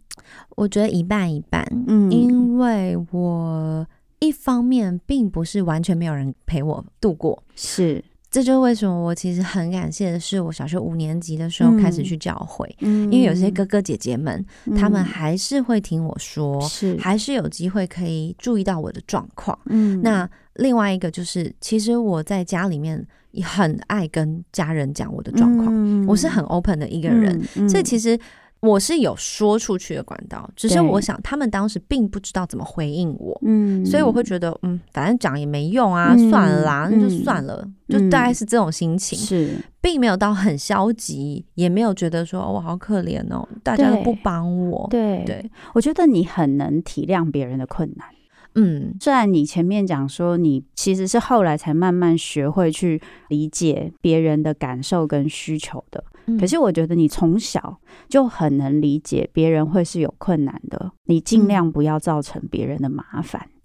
我觉得一半一半。嗯，因为我一方面并不是完全没有人陪我度过，是。这就是为什么我其实很感谢的是，我小学五年级的时候开始去教会，嗯、因为有些哥哥姐姐们，嗯、他们还是会听我说，是还是有机会可以注意到我的状况。嗯，那另外一个就是，其实我在家里面也很爱跟家人讲我的状况，嗯、我是很 open 的一个人，所以其实。我是有说出去的管道，只是我想他们当时并不知道怎么回应我，嗯，所以我会觉得，嗯，反正讲也没用啊，嗯、算了啦，那就算了，嗯、就大概是这种心情，是，并没有到很消极，也没有觉得说我好可怜哦，大家都不帮我，对，对，我觉得你很能体谅别人的困难。嗯，虽然你前面讲说你其实是后来才慢慢学会去理解别人的感受跟需求的，嗯，可是我觉得你从小就很能理解别人会是有困难的，你尽量不要造成别人的麻烦。嗯，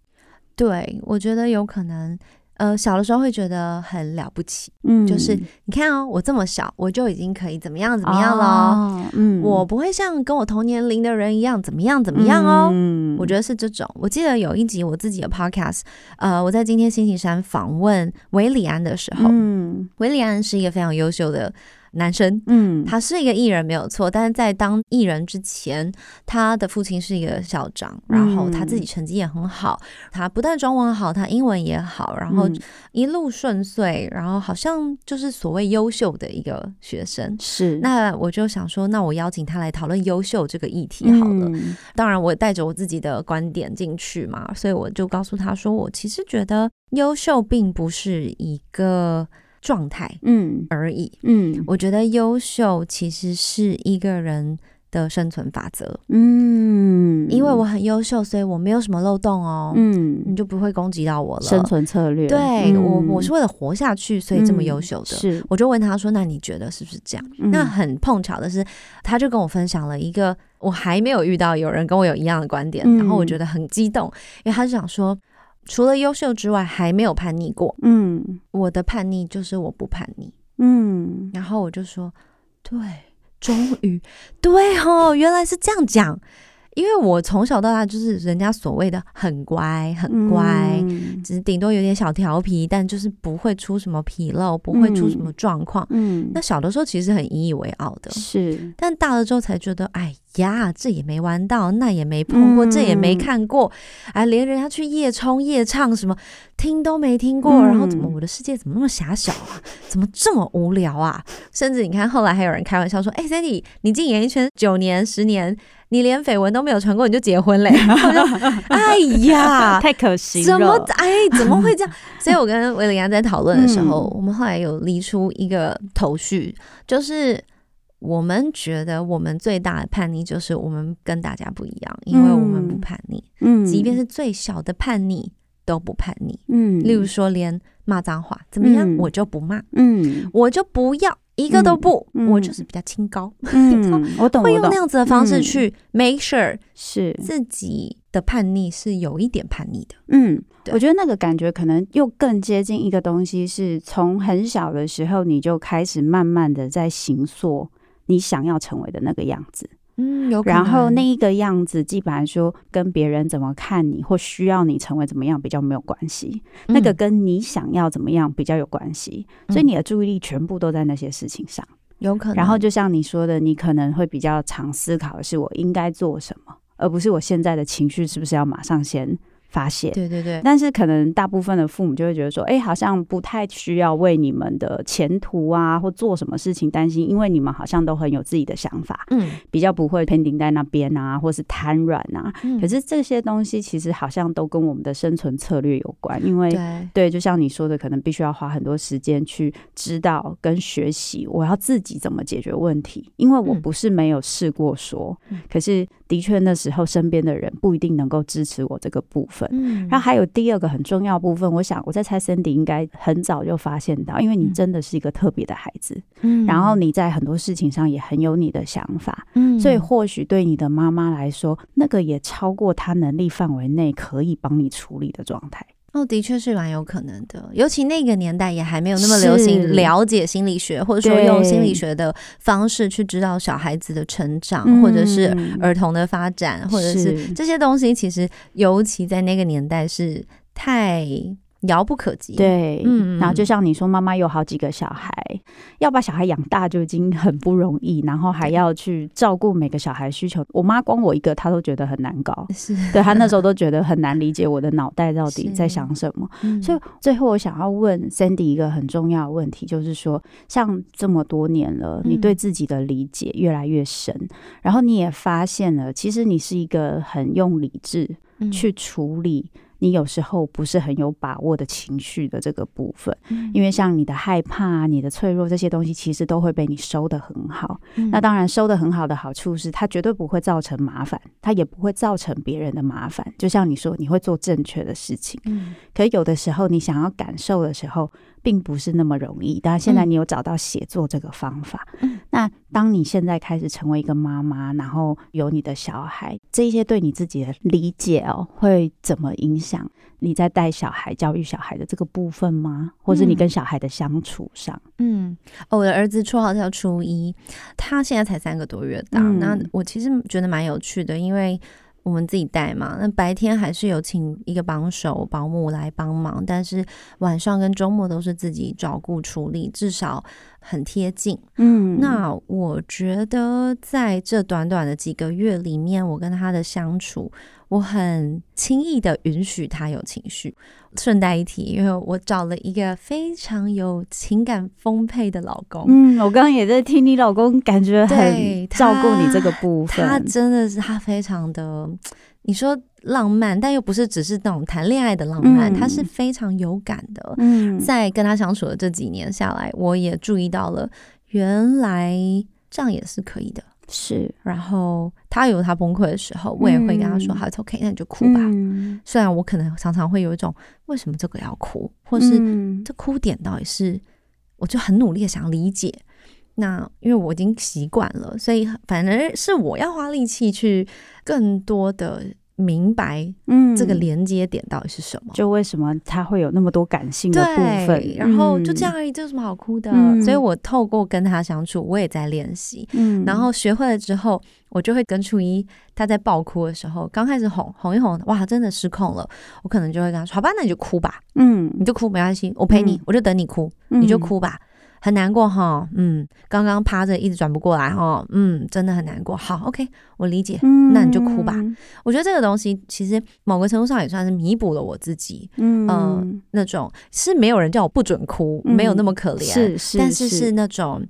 对，我觉得有可能。呃，小的时候会觉得很了不起，嗯，就是你看哦，我这么小，我就已经可以怎么样怎么样了，哦，嗯，我不会像跟我同年龄的人一样怎么样怎么样哦，嗯，我觉得是这种。我记得有一集我自己的 podcast，呃，我在今天星期三访问韦里安的时候，嗯，韦里安是一个非常优秀的。男生，嗯，他是一个艺人没有错，但是在当艺人之前，他的父亲是一个校长，然后他自己成绩也很好，他不但中文好，他英文也好，然后一路顺遂，然后好像就是所谓优秀的一个学生。是，那我就想说，那我邀请他来讨论优秀这个议题好了。嗯，当然，我带着我自己的观点进去嘛，所以我就告诉他说，我其实觉得优秀并不是一个。状态，嗯，而已，嗯，我觉得优秀其实是一个人的生存法则，嗯，因为我很优秀，所以我没有什么漏洞哦，嗯，你就不会攻击到我了。生存策略，对、嗯、我，我是为了活下去，所以这么优秀的。是，我就问他说：“那你觉得是不是这样？”嗯、那很碰巧的是，他就跟我分享了一个我还没有遇到有人跟我有一样的观点，嗯、然后我觉得很激动，因为他就想说。除了优秀之外，还没有叛逆过。嗯，我的叛逆就是我不叛逆。嗯，然后我就说，对，终于，对哦，原来是这样讲。因为我从小到大就是人家所谓的很乖，很乖，嗯、只是顶多有点小调皮，但就是不会出什么纰漏，不会出什么状况。嗯，那小的时候其实很引以为傲的，是，但大了之后才觉得，哎呀，这也没玩到，那也没碰过，嗯、这也没看过，哎，连人家去夜冲夜唱什么听都没听过，嗯、然后怎么我的世界怎么那么狭小啊？怎么这么无聊啊？甚至你看后来还有人开玩笑说，哎，Sandy，你进演艺圈九年十年。你连绯闻都没有传过，你就结婚嘞？哎呀，太可惜了！怎么哎，怎么会这样？所以我跟韦礼安在讨论的时候，嗯、我们后来有理出一个头绪，就是我们觉得我们最大的叛逆就是我们跟大家不一样，因为我们不叛逆，嗯，即便是最小的叛逆都不叛逆，嗯，例如说连骂脏话怎么样，我就不骂，嗯，我就不要。一个都不，嗯、我就是比较清高，嗯、我懂，会用那样子的方式去 make sure 是。自己的叛逆是有一点叛逆的。嗯，我觉得那个感觉可能又更接近一个东西，是从很小的时候你就开始慢慢的在形塑你想要成为的那个样子。嗯，有。然后那一个样子，基本上说跟别人怎么看你或需要你成为怎么样比较没有关系，嗯、那个跟你想要怎么样比较有关系。所以你的注意力全部都在那些事情上，有可能。然后就像你说的，你可能会比较常思考的是我应该做什么，而不是我现在的情绪是不是要马上先。发泄，对对对，但是可能大部分的父母就会觉得说，哎、欸，好像不太需要为你们的前途啊或做什么事情担心，因为你们好像都很有自己的想法，嗯，比较不会 pending 在那边啊，或是瘫软啊。嗯、可是这些东西其实好像都跟我们的生存策略有关，因为对，对，就像你说的，可能必须要花很多时间去知道跟学习，我要自己怎么解决问题，因为我不是没有试过说，嗯、可是的确那时候身边的人不一定能够支持我这个部分。嗯，然后还有第二个很重要部分，我想我在猜 Cindy 应该很早就发现到，因为你真的是一个特别的孩子，嗯，然后你在很多事情上也很有你的想法，嗯，所以或许对你的妈妈来说，那个也超过她能力范围内可以帮你处理的状态。哦，的确是蛮有可能的，尤其那个年代也还没有那么流行了解心理学，或者说用心理学的方式去知道小孩子的成长，或者是儿。童的发展，嗯、或者是。这些东西，其实尤其在那个年代是太。遥不可及，对，嗯，然后就像你说，妈妈有好几个小孩，要把小孩养大就已经很不容易，然后还要去照顾每个小孩需求。我妈光我一个，她都觉得很难搞，是。对，她那时候都觉得很难理解我的脑袋到底在想什么。嗯、所以最后我想要问 Sandy 一个很重要的问题，就是说，像这么多年了，你对自己的理解越来越深，嗯、然后你也发现了，其实你是一个很用理智去处理。你有时候不是很有把握的情绪的这个部分，因为像你的害怕、你的脆弱这些东西，其实都会被你收得很好。那当然，收得很好的好处是，它绝对不会造成麻烦，它也不会造成别人的麻烦。就像你说，你会做正确的事情。可有的时候，你想要感受的时候，并不是那么容易，但现在你有找到写作这个方法。嗯、那当你现在开始成为一个妈妈，然后有你的小孩，这些对你自己的理解哦，会怎么影响你在带小孩、教育小孩的这个部分吗？或是你跟小孩的相处上？嗯，我的儿子绰号叫初一，他现在才三个多月大。嗯、那我其实觉得蛮有趣的，因为。我们自己带嘛，那白天还是有请一个帮手保姆来帮忙，但是晚上跟周末都是自己照顾处理，至少很贴近。嗯，那我觉得在这短短的几个月里面，我跟他的相处。我很轻易的允许他有情绪。顺带一提，因为我找了一个非常有情感丰沛的老公。嗯，我刚刚也在听你老公，感觉很照顾你这个部分。他，他真的是他非常的，你说浪漫，但又不是只是那种谈恋爱的浪漫，嗯、他是非常有感的。嗯，在跟他相处的这几年下来，我也注意到了，原来这样也是可以的。是，然后他有他崩溃的时候，我也会跟他说：“好，OK，那你就哭吧。嗯”虽然我可能常常会有一种为什么这个要哭，或是这哭点到底是，我就很努力的想理解。那因为我已经习惯了，所以反而是我要花力气去更多的。明白，嗯，这个连接点到底是什么？就为什么他会有那么多感性的部分？然后就这样而已，这有什么好哭的？嗯、所以我透过跟他相处，我也在练习，嗯，然后学会了之后，我就会跟初一他在爆哭的时候，刚开始哄哄一哄，哇，真的失控了，我可能就会跟他说：“好吧，那你就哭吧，嗯，你就哭没关系，我陪你，嗯、我就等你哭，你就哭吧。”很难过哈，嗯，刚刚趴着一直转不过来哈，嗯，真的很难过。好，OK，我理解，嗯、那你就哭吧。我觉得这个东西其实某个程度上也算是弥补了我自己，嗯、呃，那种是没有人叫我不准哭，嗯、没有那么可怜，是是是，但是是那种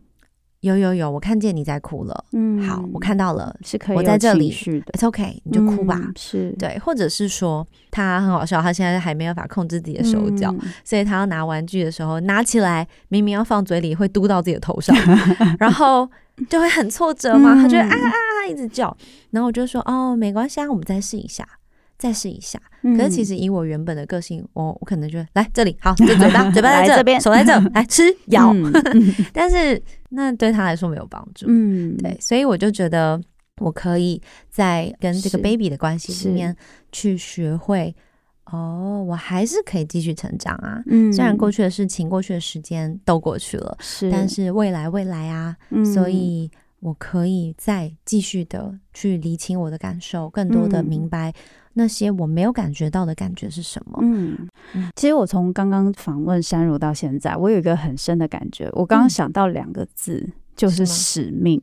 有有有，我看见你在哭了。嗯，好，我看到了，是可以我在这里的，It's OK，你就哭吧。嗯、是对，或者是说他很好笑，他现在还没有办法控制自己的手脚，嗯、所以他要拿玩具的时候，拿起来明明要放嘴里，会嘟到自己的头上，然后就会很挫折嘛，他就会啊啊啊一直叫，然后我就说哦，没关系啊，我们再试一下。再试一下，可是其实以我原本的个性，我我可能就来这里，好，就嘴巴，嘴巴在这边，手在这，来吃咬。嗯、但是那对他来说没有帮助，嗯，对，所以我就觉得我可以在跟这个 baby 的关系里面去学会，哦，我还是可以继续成长啊。嗯，虽然过去的事情、过去的时间都过去了，是，但是未来未来啊，嗯、所以我可以再继续的去理清我的感受，更多的明白。那些我没有感觉到的感觉是什么？嗯，其实我从刚刚访问山如到现在，我有一个很深的感觉。我刚刚想到两个字，嗯、就是使命。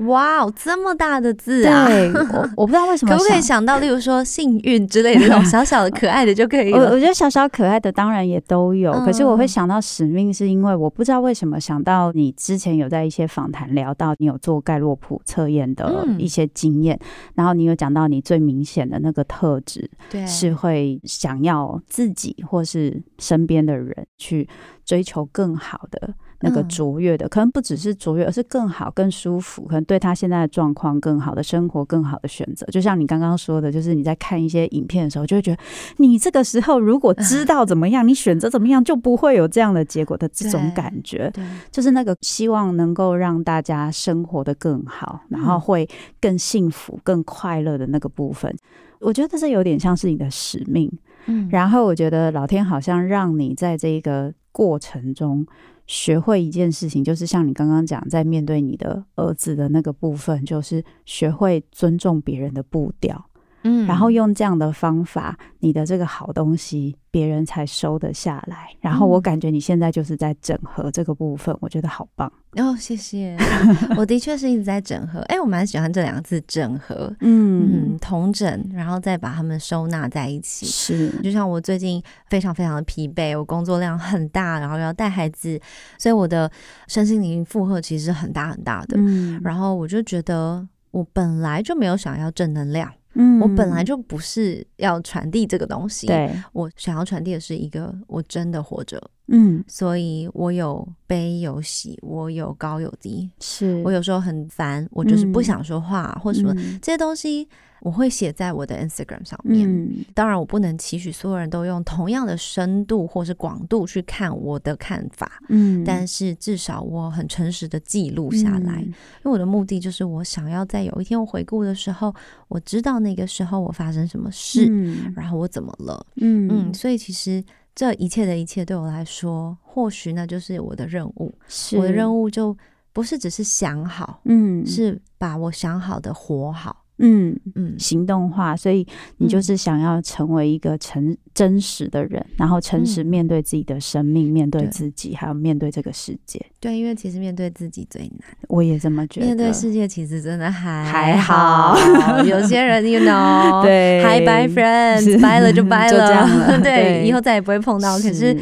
哇哦，这么大的字啊！对，我 我不知道为什么，可不可以想到，例如说幸运之类的这种 小小的可爱的就可以了。我我觉得小小可爱的当然也都有，嗯、可是我会想到使命，是因为我不知道为什么想到你之前有在一些访谈聊到你有做盖洛普测验的一些经验，嗯、然后你有讲到你最明显的那个特质，对，是会想要自己或是身边的人去追求更好的。那个卓越的，可能不只是卓越，而是更好、更舒服，可能对他现在的状况更好的生活、更好的选择。就像你刚刚说的，就是你在看一些影片的时候，就会觉得你这个时候如果知道怎么样，你选择怎么样，就不会有这样的结果的这种感觉。对，就是那个希望能够让大家生活的更好，然后会更幸福、更快乐的那个部分，我觉得这有点像是你的使命。嗯，然后我觉得老天好像让你在这个过程中。学会一件事情，就是像你刚刚讲，在面对你的儿子的那个部分，就是学会尊重别人的步调。嗯，然后用这样的方法，你的这个好东西，别人才收得下来。然后我感觉你现在就是在整合这个部分，我觉得好棒。哦，谢谢。我的确是一直在整合。哎，我蛮喜欢这两个字“整合”。嗯嗯，统整，然后再把它们收纳在一起。是，就像我最近非常非常的疲惫，我工作量很大，然后要带孩子，所以我的身心灵负荷其实是很大很大的。嗯，然后我就觉得，我本来就没有想要正能量。嗯，我本来就不是要传递这个东西，对，我想要传递的是一个我真的活着，嗯，所以我有悲有喜，我有高有低，是。我有时候很烦，我就是不想说话，嗯，或什么这些东西。我会写在我的 Instagram 上面。嗯，当然，我不能期许所有人都用同样的深度或是广度去看我的看法。嗯，但是至少我很诚实的记录下来，嗯，因为我的目的就是我想要在有一天我回顾的时候，我知道那个时候我发生什么事，嗯，然后我怎么了。嗯嗯，所以其实这一切的一切对我来说，或许那就是我的任务。是我的任务就不是只是想好，嗯，是把我想好的活好。嗯嗯，行动化，所以你就是想要成为一个诚真实的人，然后诚实面对自己的生命，面对自己，还有面对这个世界。对，因为其实面对自己最难。我也这么觉得。面对世界其实真的还还好，有些人，you know，对，Hi bye friends，掰了就掰了，对，以后再也不会碰到。可是。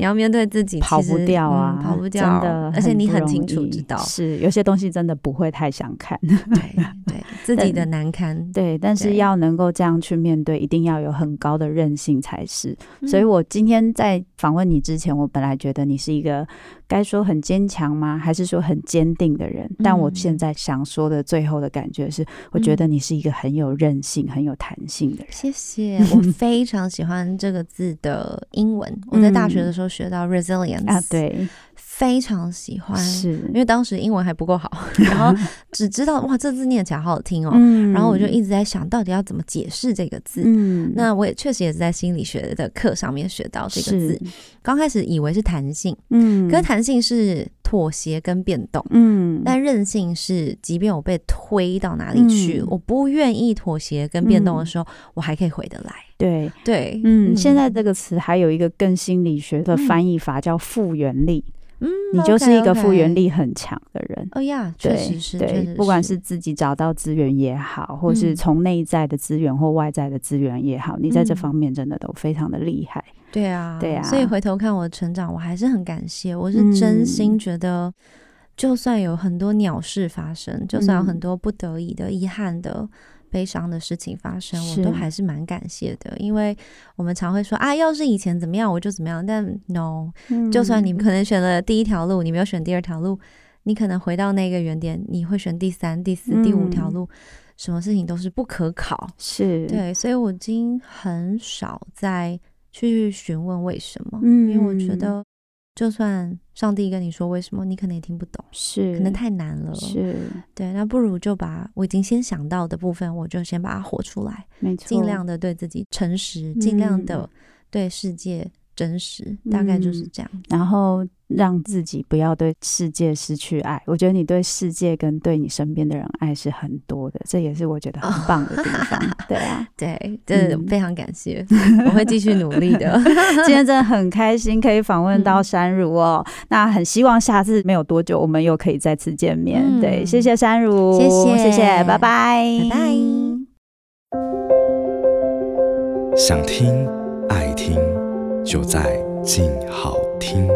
你要面对自己，跑不掉啊，嗯、跑不掉，真的，而且你很清楚知道，是有些东西真的不会太想看，对对，自己的难堪，对，但是要能够这样去面对，一定要有很高的韧性才是。所以我今天在访问你之前，我本来觉得你是一个。该说很坚强吗？还是说很坚定的人？但我现在想说的最后的感觉是，我觉得你是一个很有韧性、很有弹性的人。谢谢，我非常喜欢这个字的英文。我在大学的时候学到 resilience 啊，对。非常喜欢，是。因为当时英文还不够好，然后只知道哇，这字念起来好好听哦，嗯、然后我就一直在想到底要怎么解释这个字。嗯，那我也确实也是在心理学的课上面学到这个字。刚开始以为是弹性，嗯，可是弹性是妥协跟变动，嗯，但韧性是即便我被推到哪里去，嗯、我不愿意妥协跟变动的时候，嗯、我还可以回得来。对。对，嗯现在这个词还有一个更心理学的翻译法，叫复原力。嗯，你就是一个复原力很强的人。哦呀，确实是，对，不管是自己找到资源也好，或是从内在的资源或外在的资源也好，你在这方面真的都非常的厉害。对啊，对啊。所以回头看我的成长，我还是很感谢。我是真心觉得就算有很多鸟事发生，就算有很多不得已的、遗憾的。悲伤的事情发生，我都还是蛮感谢的，因为我们常会说啊，要是以前怎么样，我就怎么样。但 no，、嗯、就算你们可能选了第一条路，你没有选第二条路，你可能回到那个原点，你会选第三、第四、第五条路，嗯、什么事情都是不可考。是对，所以我已经很少再去询问为什么，嗯、因为我觉得。就算上帝跟你说为什么，你可能也听不懂，是可能太难了，是。对，那不如就把我已经先想到的部分，我就先把它活出来，没错，尽量的对自己诚实，尽量的对世界真实，嗯、大概就是这样，然后。让自己不要对世界失去爱。我觉得你对世界跟对你身边的人爱是很多的，这也是我觉得很棒的地方。对啊，对，真的非常感谢，我会继续努力的。今天真的很开心可以访问到山如哦，那很希望下次没有多久我们又可以再次见面。对，谢谢山如，谢谢，谢谢，拜拜，拜拜。想听爱听，就在静好听。